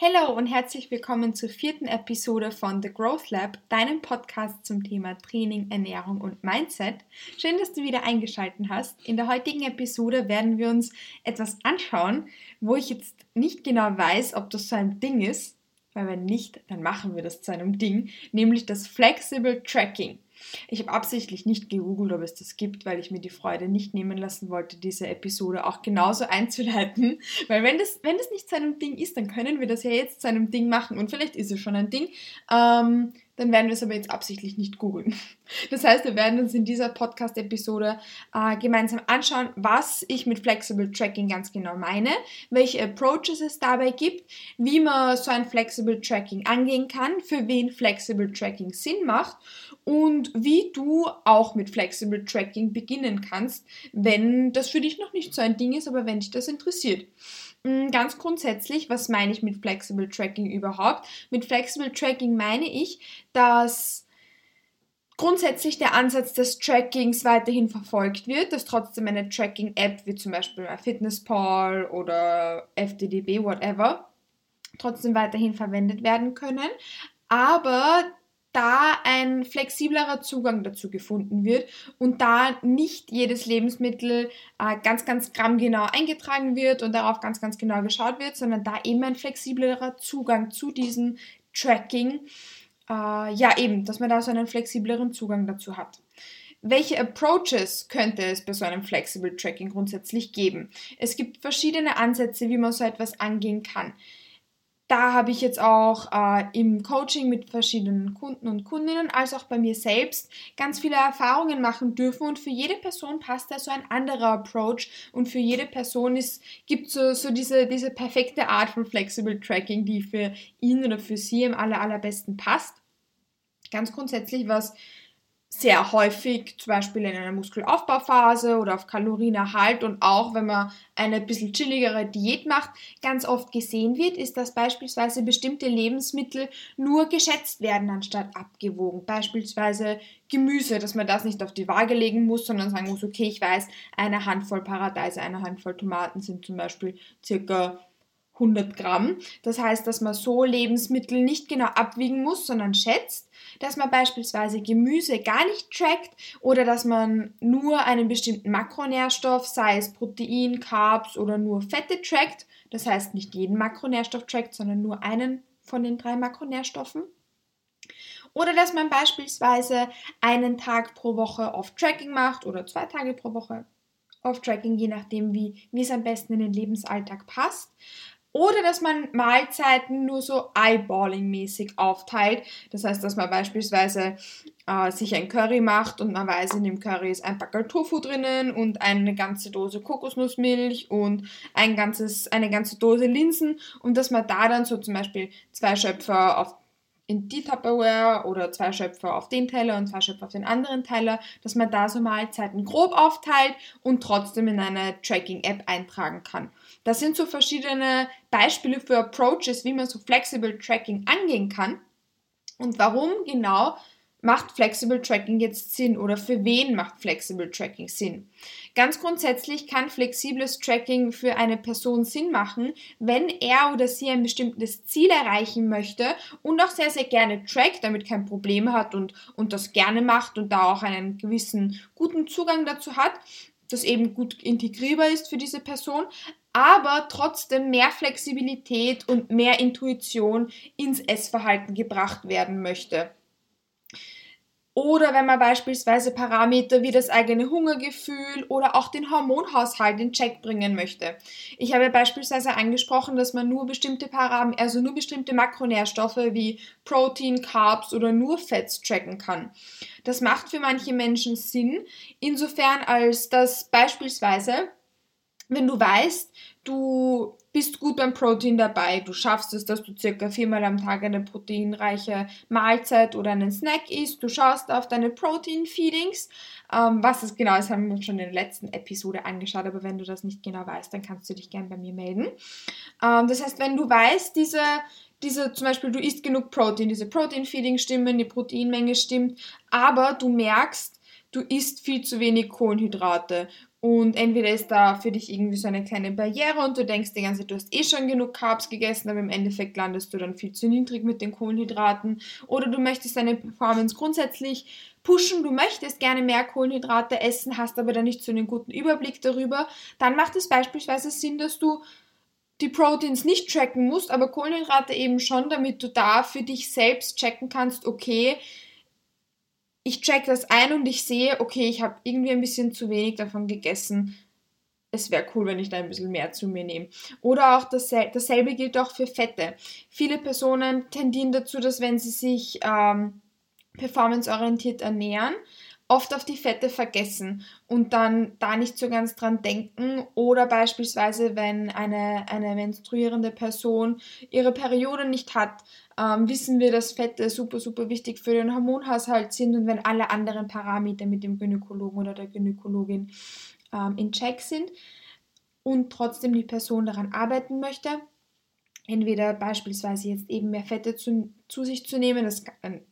Hallo und herzlich willkommen zur vierten Episode von The Growth Lab, deinem Podcast zum Thema Training, Ernährung und Mindset. Schön, dass du wieder eingeschaltet hast. In der heutigen Episode werden wir uns etwas anschauen, wo ich jetzt nicht genau weiß, ob das so ein Ding ist, weil wenn nicht, dann machen wir das zu einem Ding, nämlich das Flexible Tracking. Ich habe absichtlich nicht gegoogelt, ob es das gibt, weil ich mir die Freude nicht nehmen lassen wollte, diese Episode auch genauso einzuleiten. Weil wenn das, wenn das nicht zu einem Ding ist, dann können wir das ja jetzt zu einem Ding machen. Und vielleicht ist es schon ein Ding. Ähm, dann werden wir es aber jetzt absichtlich nicht googeln. Das heißt, wir werden uns in dieser Podcast-Episode äh, gemeinsam anschauen, was ich mit Flexible Tracking ganz genau meine, welche Approaches es dabei gibt, wie man so ein Flexible Tracking angehen kann, für wen Flexible Tracking Sinn macht und wie du auch mit Flexible Tracking beginnen kannst, wenn das für dich noch nicht so ein Ding ist, aber wenn dich das interessiert. Mm, ganz grundsätzlich, was meine ich mit Flexible Tracking überhaupt? Mit Flexible Tracking meine ich, dass grundsätzlich der Ansatz des Trackings weiterhin verfolgt wird, dass trotzdem eine Tracking-App wie zum Beispiel Fitnesspal oder FDDB, whatever, trotzdem weiterhin verwendet werden können, aber da ein flexiblerer Zugang dazu gefunden wird und da nicht jedes Lebensmittel äh, ganz, ganz grammgenau eingetragen wird und darauf ganz, ganz genau geschaut wird, sondern da eben ein flexiblerer Zugang zu diesem Tracking, äh, ja eben, dass man da so einen flexibleren Zugang dazu hat. Welche Approaches könnte es bei so einem Flexible Tracking grundsätzlich geben? Es gibt verschiedene Ansätze, wie man so etwas angehen kann da habe ich jetzt auch äh, im Coaching mit verschiedenen Kunden und Kundinnen, als auch bei mir selbst, ganz viele Erfahrungen machen dürfen. Und für jede Person passt da so ein anderer Approach. Und für jede Person gibt es so, so diese, diese perfekte Art von Flexible Tracking, die für ihn oder für sie am aller, allerbesten passt. Ganz grundsätzlich, was sehr häufig, zum Beispiel in einer Muskelaufbauphase oder auf Kalorienerhalt und auch wenn man eine bisschen chilligere Diät macht, ganz oft gesehen wird, ist, dass beispielsweise bestimmte Lebensmittel nur geschätzt werden anstatt abgewogen. Beispielsweise Gemüse, dass man das nicht auf die Waage legen muss, sondern sagen muss, okay, ich weiß, eine Handvoll Paradeise, eine Handvoll Tomaten sind zum Beispiel circa 100 Gramm. Das heißt, dass man so Lebensmittel nicht genau abwiegen muss, sondern schätzt, dass man beispielsweise Gemüse gar nicht trackt oder dass man nur einen bestimmten Makronährstoff, sei es Protein, Carbs oder nur Fette trackt. Das heißt, nicht jeden Makronährstoff trackt, sondern nur einen von den drei Makronährstoffen. Oder dass man beispielsweise einen Tag pro Woche auf Tracking macht oder zwei Tage pro Woche auf Tracking, je nachdem, wie, wie es am besten in den Lebensalltag passt. Oder dass man Mahlzeiten nur so Eyeballing-mäßig aufteilt. Das heißt, dass man beispielsweise äh, sich ein Curry macht und man weiß, in dem Curry ist ein Packel Tofu drinnen und eine ganze Dose Kokosnussmilch und ein ganzes, eine ganze Dose Linsen und dass man da dann so zum Beispiel zwei Schöpfer auf in die Tupperware oder zwei Schöpfer auf den Teller und zwei Schöpfer auf den anderen Teller, dass man da so Mahlzeiten grob aufteilt und trotzdem in eine Tracking-App eintragen kann. Das sind so verschiedene Beispiele für Approaches, wie man so Flexible Tracking angehen kann und warum genau macht Flexible Tracking jetzt Sinn oder für wen macht Flexible Tracking Sinn? Ganz grundsätzlich kann flexibles Tracking für eine Person Sinn machen, wenn er oder sie ein bestimmtes Ziel erreichen möchte und auch sehr, sehr gerne trackt, damit kein Problem hat und, und das gerne macht und da auch einen gewissen guten Zugang dazu hat, das eben gut integrierbar ist für diese Person, aber trotzdem mehr Flexibilität und mehr Intuition ins Essverhalten gebracht werden möchte. Oder wenn man beispielsweise Parameter wie das eigene Hungergefühl oder auch den Hormonhaushalt in Check bringen möchte. Ich habe beispielsweise angesprochen, dass man nur bestimmte Parameter, also nur bestimmte Makronährstoffe wie Protein, Carbs oder nur Fetts tracken kann. Das macht für manche Menschen Sinn, insofern als dass beispielsweise, wenn du weißt, du bist gut beim Protein dabei. Du schaffst es, dass du circa viermal am Tag eine proteinreiche Mahlzeit oder einen Snack isst. Du schaust auf deine Protein-Feedings. Ähm, was das genau ist, haben wir schon in der letzten Episode angeschaut, aber wenn du das nicht genau weißt, dann kannst du dich gerne bei mir melden. Ähm, das heißt, wenn du weißt, diese diese, zum Beispiel, du isst genug Protein, diese Protein-Feeding stimmen, die Proteinmenge stimmt, aber du merkst, du isst viel zu wenig Kohlenhydrate und entweder ist da für dich irgendwie so eine kleine Barriere und du denkst die ganze Zeit, du hast eh schon genug Carbs gegessen, aber im Endeffekt landest du dann viel zu niedrig mit den Kohlenhydraten. Oder du möchtest deine Performance grundsätzlich pushen, du möchtest gerne mehr Kohlenhydrate essen, hast aber dann nicht so einen guten Überblick darüber. Dann macht es beispielsweise Sinn, dass du die Proteins nicht tracken musst, aber Kohlenhydrate eben schon, damit du da für dich selbst checken kannst, okay, ich check das ein und ich sehe, okay, ich habe irgendwie ein bisschen zu wenig davon gegessen. Es wäre cool, wenn ich da ein bisschen mehr zu mir nehme. Oder auch dasselbe, dasselbe gilt auch für Fette. Viele Personen tendieren dazu, dass wenn sie sich ähm, performanceorientiert ernähren, oft auf die Fette vergessen und dann da nicht so ganz dran denken. Oder beispielsweise, wenn eine, eine menstruierende Person ihre Periode nicht hat, ähm, wissen wir, dass Fette super, super wichtig für den Hormonhaushalt sind und wenn alle anderen Parameter mit dem Gynäkologen oder der Gynäkologin ähm, in Check sind und trotzdem die Person daran arbeiten möchte, entweder beispielsweise jetzt eben mehr Fette zu, zu sich zu nehmen, das,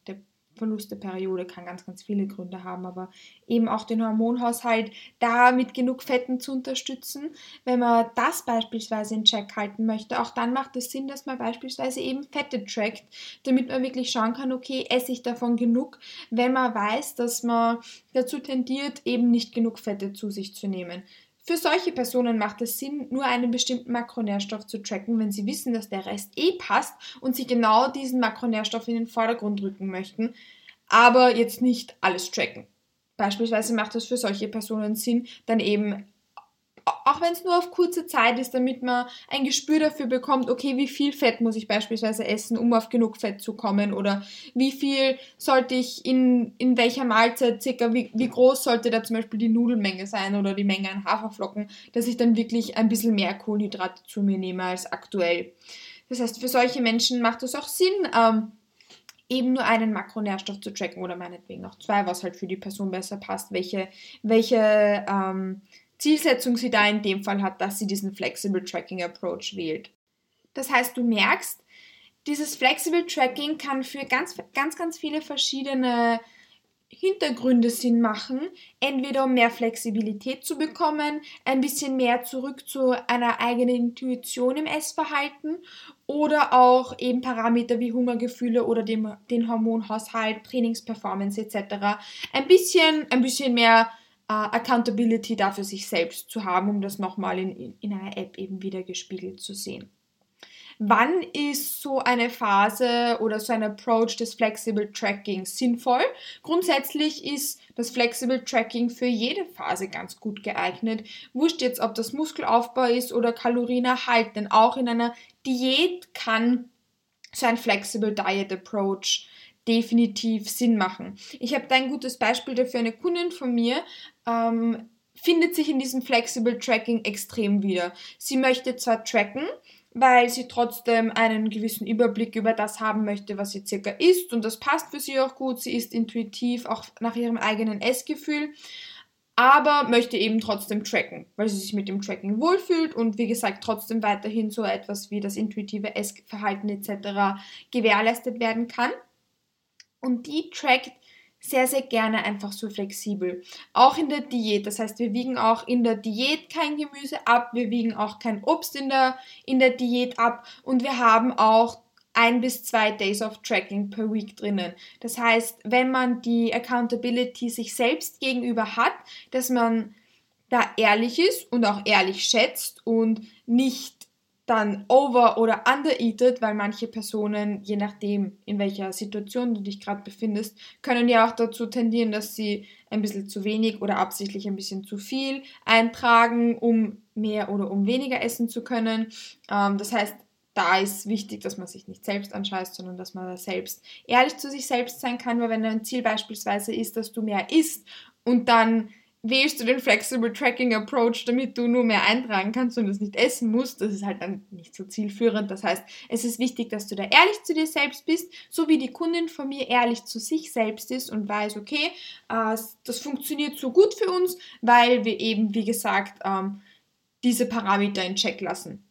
der Verlust der Periode kann ganz, ganz viele Gründe haben, aber eben auch den Hormonhaushalt da mit genug Fetten zu unterstützen. Wenn man das beispielsweise in Check halten möchte, auch dann macht es Sinn, dass man beispielsweise eben Fette trackt, damit man wirklich schauen kann, okay, esse ich davon genug, wenn man weiß, dass man dazu tendiert, eben nicht genug Fette zu sich zu nehmen. Für solche Personen macht es Sinn, nur einen bestimmten Makronährstoff zu tracken, wenn sie wissen, dass der Rest eh passt und sie genau diesen Makronährstoff in den Vordergrund rücken möchten, aber jetzt nicht alles tracken. Beispielsweise macht es für solche Personen Sinn, dann eben auch wenn es nur auf kurze Zeit ist, damit man ein Gespür dafür bekommt, okay, wie viel Fett muss ich beispielsweise essen, um auf genug Fett zu kommen oder wie viel sollte ich in, in welcher Mahlzeit circa, wie, wie groß sollte da zum Beispiel die Nudelmenge sein oder die Menge an Haferflocken, dass ich dann wirklich ein bisschen mehr Kohlenhydrate zu mir nehme als aktuell. Das heißt, für solche Menschen macht es auch Sinn, ähm, eben nur einen Makronährstoff zu tracken oder meinetwegen auch zwei, was halt für die Person besser passt, welche, welche ähm, Zielsetzung sie da in dem Fall hat, dass sie diesen Flexible Tracking Approach wählt. Das heißt, du merkst, dieses Flexible Tracking kann für ganz, ganz, ganz viele verschiedene Hintergründe Sinn machen, entweder um mehr Flexibilität zu bekommen, ein bisschen mehr zurück zu einer eigenen Intuition im Essverhalten oder auch eben Parameter wie Hungergefühle oder dem, den Hormonhaushalt, Trainingsperformance etc. ein bisschen, ein bisschen mehr Accountability dafür sich selbst zu haben, um das nochmal in, in einer App eben wieder gespiegelt zu sehen. Wann ist so eine Phase oder so ein Approach des Flexible Tracking sinnvoll? Grundsätzlich ist das Flexible Tracking für jede Phase ganz gut geeignet. Wurscht jetzt, ob das Muskelaufbau ist oder Kalorienerhalt, denn auch in einer Diät kann so ein Flexible Diet Approach definitiv Sinn machen. Ich habe da ein gutes Beispiel dafür. Eine Kundin von mir ähm, findet sich in diesem Flexible Tracking extrem wieder. Sie möchte zwar tracken, weil sie trotzdem einen gewissen Überblick über das haben möchte, was sie circa isst und das passt für sie auch gut. Sie ist intuitiv auch nach ihrem eigenen Essgefühl, aber möchte eben trotzdem tracken, weil sie sich mit dem Tracking wohlfühlt und wie gesagt trotzdem weiterhin so etwas wie das intuitive Essverhalten etc. gewährleistet werden kann und die trackt sehr, sehr gerne einfach so flexibel. Auch in der Diät. Das heißt, wir wiegen auch in der Diät kein Gemüse ab, wir wiegen auch kein Obst in der, in der Diät ab und wir haben auch ein bis zwei Days of Tracking per Week drinnen. Das heißt, wenn man die Accountability sich selbst gegenüber hat, dass man da ehrlich ist und auch ehrlich schätzt und nicht dann over- oder undereatet, weil manche Personen, je nachdem, in welcher Situation du dich gerade befindest, können ja auch dazu tendieren, dass sie ein bisschen zu wenig oder absichtlich ein bisschen zu viel eintragen, um mehr oder um weniger essen zu können. Ähm, das heißt, da ist wichtig, dass man sich nicht selbst anscheißt, sondern dass man da selbst ehrlich zu sich selbst sein kann, weil wenn dein Ziel beispielsweise ist, dass du mehr isst und dann wählst du den Flexible Tracking Approach, damit du nur mehr eintragen kannst und es nicht essen musst. Das ist halt dann nicht so zielführend. Das heißt, es ist wichtig, dass du da ehrlich zu dir selbst bist, so wie die Kundin von mir ehrlich zu sich selbst ist und weiß, okay, äh, das funktioniert so gut für uns, weil wir eben, wie gesagt, ähm, diese Parameter in Check lassen.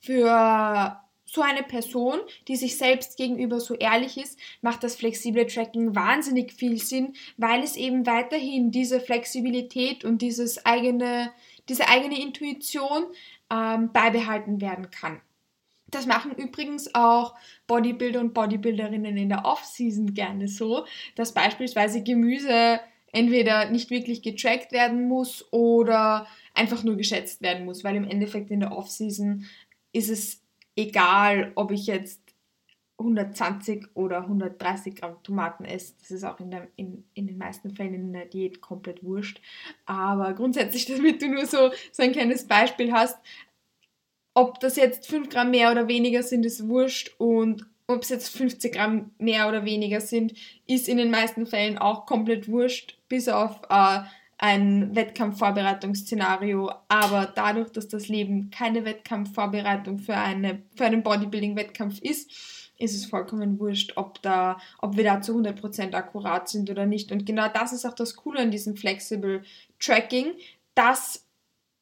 Für so eine Person, die sich selbst gegenüber so ehrlich ist, macht das flexible Tracking wahnsinnig viel Sinn, weil es eben weiterhin diese Flexibilität und dieses eigene, diese eigene Intuition ähm, beibehalten werden kann. Das machen übrigens auch Bodybuilder und Bodybuilderinnen in der Off-Season gerne so, dass beispielsweise Gemüse entweder nicht wirklich getrackt werden muss oder einfach nur geschätzt werden muss, weil im Endeffekt in der Off-Season ist es egal, ob ich jetzt 120 oder 130 Gramm Tomaten esse. Das ist auch in, der, in, in den meisten Fällen in der Diät komplett wurscht. Aber grundsätzlich, damit du nur so, so ein kleines Beispiel hast, ob das jetzt 5 Gramm mehr oder weniger sind, ist wurscht. Und ob es jetzt 50 Gramm mehr oder weniger sind, ist in den meisten Fällen auch komplett wurscht, bis auf äh, ein Wettkampfvorbereitungsszenario, aber dadurch, dass das Leben keine Wettkampfvorbereitung für, eine, für einen Bodybuilding-Wettkampf ist, ist es vollkommen wurscht, ob, da, ob wir da zu 100% akkurat sind oder nicht. Und genau das ist auch das Coole an diesem Flexible Tracking, dass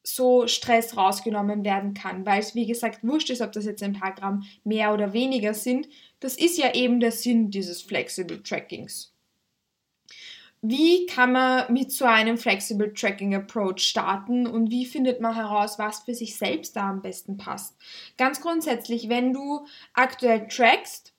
so Stress rausgenommen werden kann, weil es wie gesagt wurscht ist, ob das jetzt ein paar Gramm mehr oder weniger sind. Das ist ja eben der Sinn dieses Flexible Trackings. Wie kann man mit so einem Flexible Tracking Approach starten und wie findet man heraus, was für sich selbst da am besten passt? Ganz grundsätzlich, wenn du aktuell trackst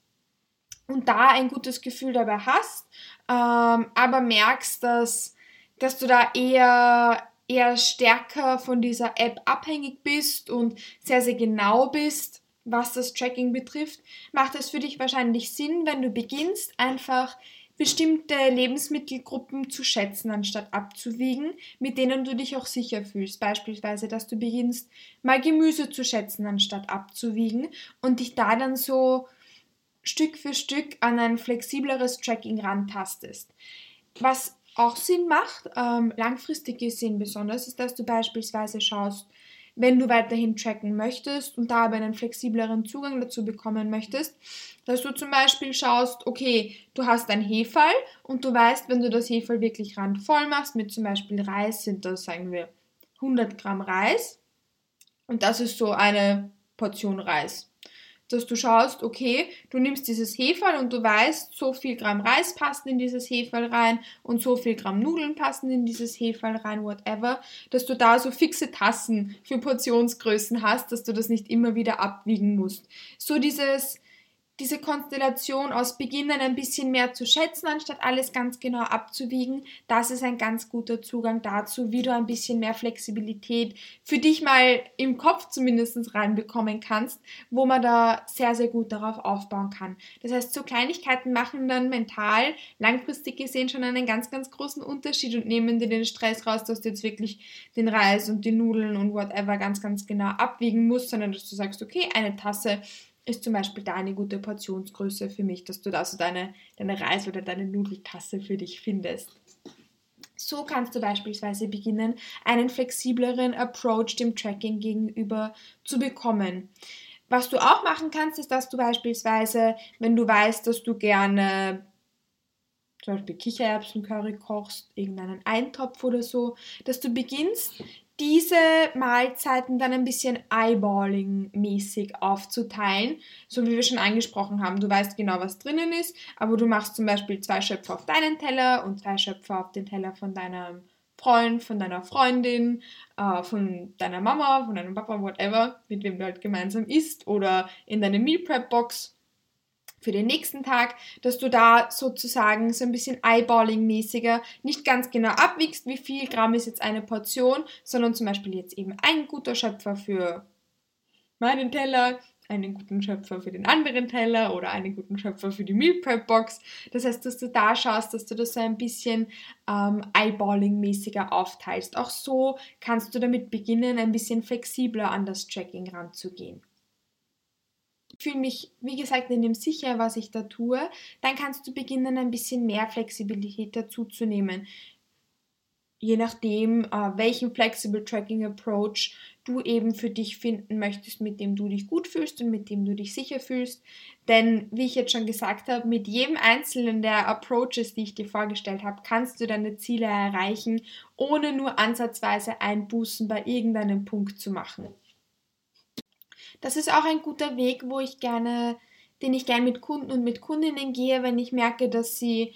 und da ein gutes Gefühl dabei hast, ähm, aber merkst, dass, dass du da eher, eher stärker von dieser App abhängig bist und sehr, sehr genau bist, was das Tracking betrifft, macht es für dich wahrscheinlich Sinn, wenn du beginnst, einfach bestimmte Lebensmittelgruppen zu schätzen, anstatt abzuwiegen, mit denen du dich auch sicher fühlst. Beispielsweise, dass du beginnst, mal Gemüse zu schätzen, anstatt abzuwiegen und dich da dann so Stück für Stück an ein flexibleres Tracking rantastest. Was auch Sinn macht, ähm, langfristig gesehen besonders, ist, dass du beispielsweise schaust, wenn du weiterhin tracken möchtest und da aber einen flexibleren Zugang dazu bekommen möchtest, dass du zum Beispiel schaust, okay, du hast ein Hefall und du weißt, wenn du das Hefall wirklich randvoll machst, mit zum Beispiel Reis sind das, sagen wir, 100 Gramm Reis. Und das ist so eine Portion Reis dass du schaust, okay, du nimmst dieses Heferl und du weißt, so viel Gramm Reis passen in dieses Heferl rein und so viel Gramm Nudeln passen in dieses Heferl rein, whatever, dass du da so fixe Tassen für Portionsgrößen hast, dass du das nicht immer wieder abwiegen musst. So dieses diese Konstellation aus Beginn ein bisschen mehr zu schätzen, anstatt alles ganz genau abzuwiegen, das ist ein ganz guter Zugang dazu, wie du ein bisschen mehr Flexibilität für dich mal im Kopf zumindest reinbekommen kannst, wo man da sehr, sehr gut darauf aufbauen kann. Das heißt, so Kleinigkeiten machen dann mental langfristig gesehen schon einen ganz, ganz großen Unterschied und nehmen dir den Stress raus, dass du jetzt wirklich den Reis und die Nudeln und whatever ganz, ganz genau abwiegen musst, sondern dass du sagst, okay, eine Tasse ist zum Beispiel da eine gute Portionsgröße für mich, dass du da so deine, deine Reis- oder deine Nudeltasse für dich findest. So kannst du beispielsweise beginnen, einen flexibleren Approach dem Tracking gegenüber zu bekommen. Was du auch machen kannst, ist, dass du beispielsweise, wenn du weißt, dass du gerne zum Beispiel Kichererbsencurry kochst, irgendeinen Eintopf oder so, dass du beginnst, diese Mahlzeiten dann ein bisschen Eyeballing-mäßig aufzuteilen, so wie wir schon angesprochen haben. Du weißt genau, was drinnen ist, aber du machst zum Beispiel zwei Schöpfe auf deinen Teller und zwei Schöpfe auf den Teller von deinem Freund, von deiner Freundin, äh, von deiner Mama, von deinem Papa, whatever, mit wem du halt gemeinsam isst oder in deine Meal Prep Box für den nächsten Tag, dass du da sozusagen so ein bisschen Eyeballing-mäßiger nicht ganz genau abwiegst, wie viel Gramm ist jetzt eine Portion, sondern zum Beispiel jetzt eben ein guter Schöpfer für meinen Teller, einen guten Schöpfer für den anderen Teller oder einen guten Schöpfer für die Meal Prep Box. Das heißt, dass du da schaust, dass du das so ein bisschen ähm, Eyeballing-mäßiger aufteilst. Auch so kannst du damit beginnen, ein bisschen flexibler an das Tracking ranzugehen fühle mich, wie gesagt, in dem sicher, was ich da tue, dann kannst du beginnen, ein bisschen mehr Flexibilität dazuzunehmen. Je nachdem, äh, welchen Flexible Tracking Approach du eben für dich finden möchtest, mit dem du dich gut fühlst und mit dem du dich sicher fühlst. Denn, wie ich jetzt schon gesagt habe, mit jedem einzelnen der Approaches, die ich dir vorgestellt habe, kannst du deine Ziele erreichen, ohne nur ansatzweise Einbußen bei irgendeinem Punkt zu machen. Das ist auch ein guter Weg, wo ich gerne, den ich gerne mit Kunden und mit Kundinnen gehe, wenn ich merke, dass sie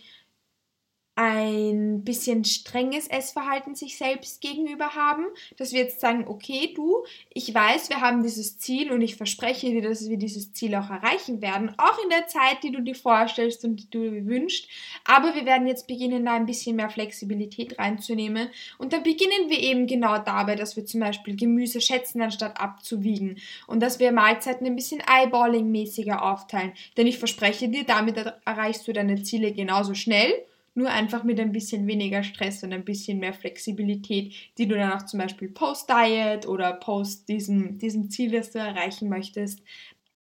ein bisschen strenges Essverhalten sich selbst gegenüber haben, dass wir jetzt sagen, okay, du, ich weiß, wir haben dieses Ziel und ich verspreche dir, dass wir dieses Ziel auch erreichen werden, auch in der Zeit, die du dir vorstellst und die du dir wünschst, aber wir werden jetzt beginnen, da ein bisschen mehr Flexibilität reinzunehmen. Und dann beginnen wir eben genau dabei, dass wir zum Beispiel Gemüse schätzen, anstatt abzuwiegen. Und dass wir Mahlzeiten ein bisschen Eyeballing-mäßiger aufteilen, denn ich verspreche dir, damit erreichst du deine Ziele genauso schnell nur einfach mit ein bisschen weniger Stress und ein bisschen mehr Flexibilität, die du dann auch zum Beispiel post-Diet oder post diesem, diesem Ziel, das du erreichen möchtest.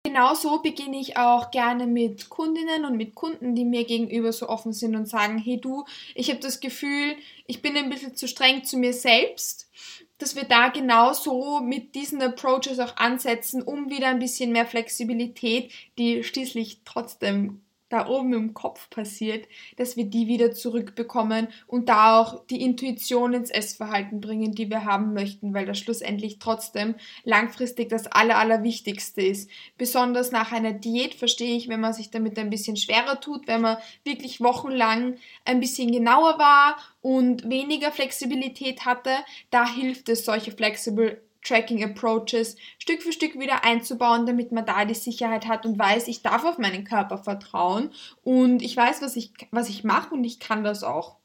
Genauso beginne ich auch gerne mit Kundinnen und mit Kunden, die mir gegenüber so offen sind und sagen, hey du, ich habe das Gefühl, ich bin ein bisschen zu streng zu mir selbst, dass wir da genauso mit diesen Approaches auch ansetzen, um wieder ein bisschen mehr Flexibilität, die schließlich trotzdem da oben im Kopf passiert, dass wir die wieder zurückbekommen und da auch die Intuition ins Essverhalten bringen, die wir haben möchten, weil das schlussendlich trotzdem langfristig das Aller, Allerwichtigste ist. Besonders nach einer Diät verstehe ich, wenn man sich damit ein bisschen schwerer tut, wenn man wirklich wochenlang ein bisschen genauer war und weniger Flexibilität hatte, da hilft es, solche Flexible Tracking Approaches Stück für Stück wieder einzubauen, damit man da die Sicherheit hat und weiß, ich darf auf meinen Körper vertrauen und ich weiß, was ich, was ich mache und ich kann das auch.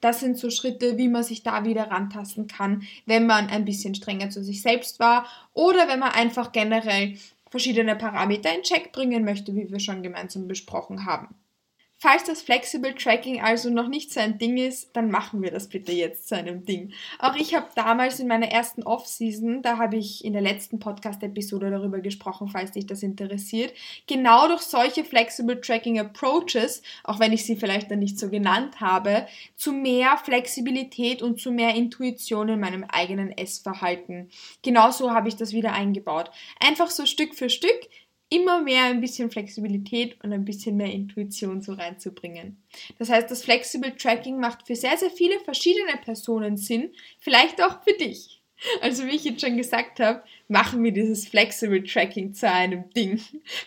Das sind so Schritte, wie man sich da wieder rantasten kann, wenn man ein bisschen strenger zu sich selbst war oder wenn man einfach generell verschiedene Parameter in Check bringen möchte, wie wir schon gemeinsam besprochen haben. Falls das Flexible Tracking also noch nicht so ein Ding ist, dann machen wir das bitte jetzt zu einem Ding. Auch ich habe damals in meiner ersten Off-Season, da habe ich in der letzten Podcast-Episode darüber gesprochen, falls dich das interessiert, genau durch solche Flexible Tracking Approaches, auch wenn ich sie vielleicht dann nicht so genannt habe, zu mehr Flexibilität und zu mehr Intuition in meinem eigenen Essverhalten. Genauso habe ich das wieder eingebaut. Einfach so Stück für Stück immer mehr ein bisschen Flexibilität und ein bisschen mehr Intuition so reinzubringen. Das heißt, das Flexible Tracking macht für sehr, sehr viele verschiedene Personen Sinn, vielleicht auch für dich. Also wie ich jetzt schon gesagt habe, machen wir dieses Flexible Tracking zu einem Ding.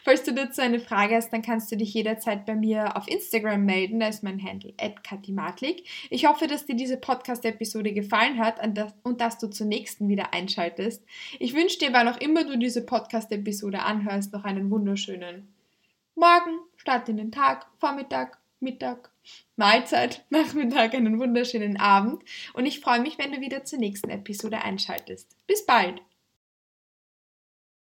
Falls du dazu eine Frage hast, dann kannst du dich jederzeit bei mir auf Instagram melden. Da ist mein Handle @katimatlik. Ich hoffe, dass dir diese Podcast-Episode gefallen hat und dass du zur nächsten wieder einschaltest. Ich wünsche dir, wann auch immer du diese Podcast-Episode anhörst, noch einen wunderschönen Morgen, Start in den Tag, Vormittag, Mittag, Mahlzeit, Nachmittag, einen wunderschönen Abend und ich freue mich, wenn du wieder zur nächsten Episode einschaltest. Bis bald!